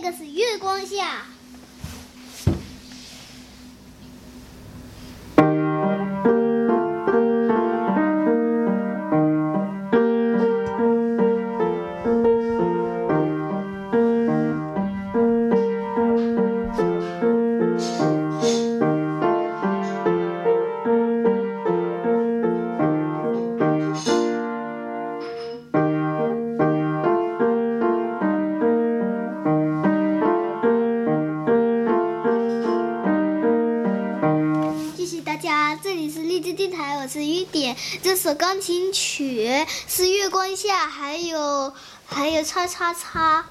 这个是月光下。这里是荔枝电台我是雨点。这首钢琴曲是月光下还有还有叉叉叉。